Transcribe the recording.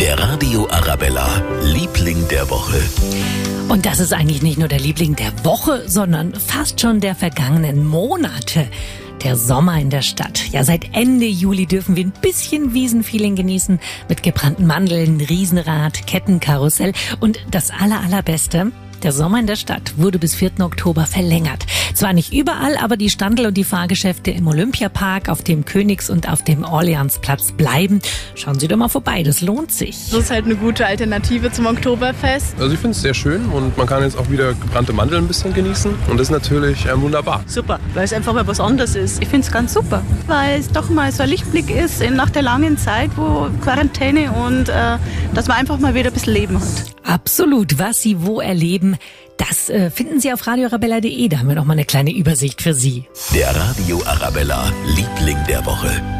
Der Radio Arabella, Liebling der Woche. Und das ist eigentlich nicht nur der Liebling der Woche, sondern fast schon der vergangenen Monate. Der Sommer in der Stadt. Ja, seit Ende Juli dürfen wir ein bisschen Wiesenfeeling genießen mit gebrannten Mandeln, Riesenrad, Kettenkarussell und das aller, allerbeste, der Sommer in der Stadt wurde bis 4. Oktober verlängert. Zwar nicht überall, aber die Standel und die Fahrgeschäfte im Olympiapark, auf dem Königs- und auf dem Orleansplatz bleiben. Schauen Sie doch mal vorbei, das lohnt sich. Das ist halt eine gute Alternative zum Oktoberfest. Also ich finde es sehr schön und man kann jetzt auch wieder gebrannte Mandeln ein bisschen genießen und das ist natürlich ähm, wunderbar. Super, weil es einfach mal was anderes ist. Ich finde es ganz super, weil es doch mal so ein Lichtblick ist nach der langen Zeit, wo Quarantäne und äh, dass man einfach mal wieder ein bisschen Leben hat. Absolut, was Sie wo erleben, das äh, finden Sie auf radioarabella.de. Da haben wir noch mal eine kleine Übersicht für Sie. Der Radio Arabella, Liebling der Woche.